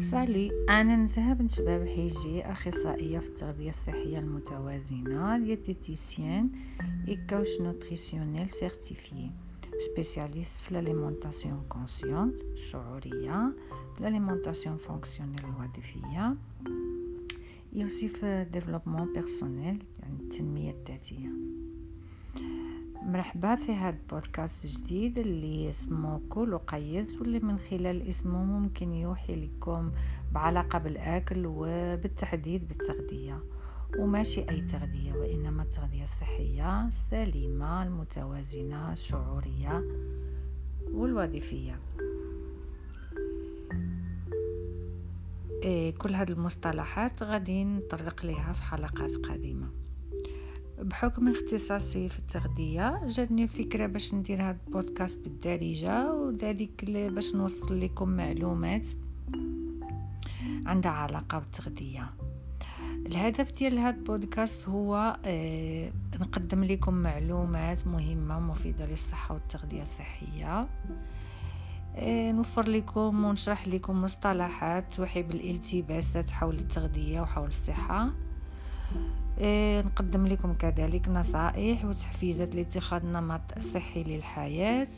Salut أنا نزهة بنت شباب حيجي أخصائية في التغذية الصحية المتوازنة diététicienne et coach nutritionnel certifiée spécialiste في ال alimentation consciente شعورية في ال alimentation fonctionnelle الوظيفية في développement personnel يعني التنمية الذاتية. مرحبا في هذا البودكاست جديد اللي اسمه كل وقيس واللي من خلال اسمه ممكن يوحي لكم بعلاقة بالأكل وبالتحديد بالتغذية. وماشي أي تغذية وإنما التغذية الصحية السليمة المتوازنة الشعورية والوظيفية. إيه كل هذه المصطلحات غادي نطرق لها في حلقات قادمة. بحكم اختصاصي في التغذية جاتني فكرة باش ندير هاد البودكاست بالدارجة وذلك باش نوصل لكم معلومات عندها علاقة بالتغذية. الهدف ديال هاد البودكاست هو آه نقدم لكم معلومات مهمة مفيدة للصحة والتغذية الصحية. آه نوفر لكم ونشرح لكم مصطلحات توحي بالالتباسات حول التغذية وحول الصحة. إيه نقدم لكم كذلك نصائح وتحفيزات لاتخاذ نمط صحي للحياة.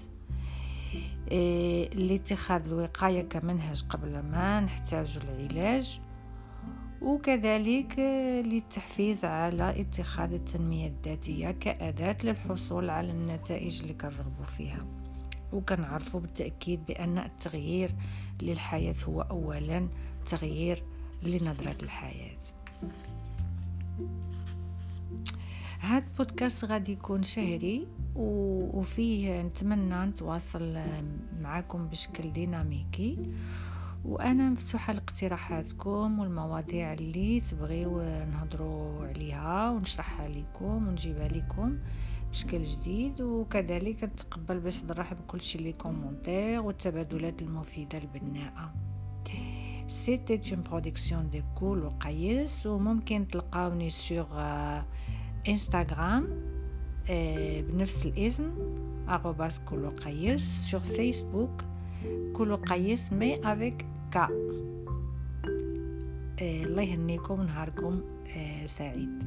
إيه لاتخاذ الوقاية كمنهج قبل ما نحتاج العلاج. وكذلك للتحفيز على اتخاذ التنمية الذاتية كأداة للحصول على النتائج اللي كنرغبوا فيها. وكنعرفوا بالتأكيد بأن التغيير للحياة هو أولا تغيير لنظرة الحياة. هاد بودكاست غادي يكون شهري وفيه نتمنى نتواصل معكم بشكل ديناميكي. وأنا مفتوحة لاقتراحاتكم والمواضيع اللي تبغيو نهضروا عليها ونشرحها لكم ونجيبها لكم بشكل جديد. وكذلك نتقبل باش نرحب بكل شيء لي كومونتير والتبادلات المفيدة البناءه سيتي اون برودكسيون دي كول وقيس وممكن تلقاوني سور انستغرام بنفس الاسم arrobas كولو قيس sur فيسبوك كولو قيس مي افيك كا الله يهنيكم نهاركم سعيد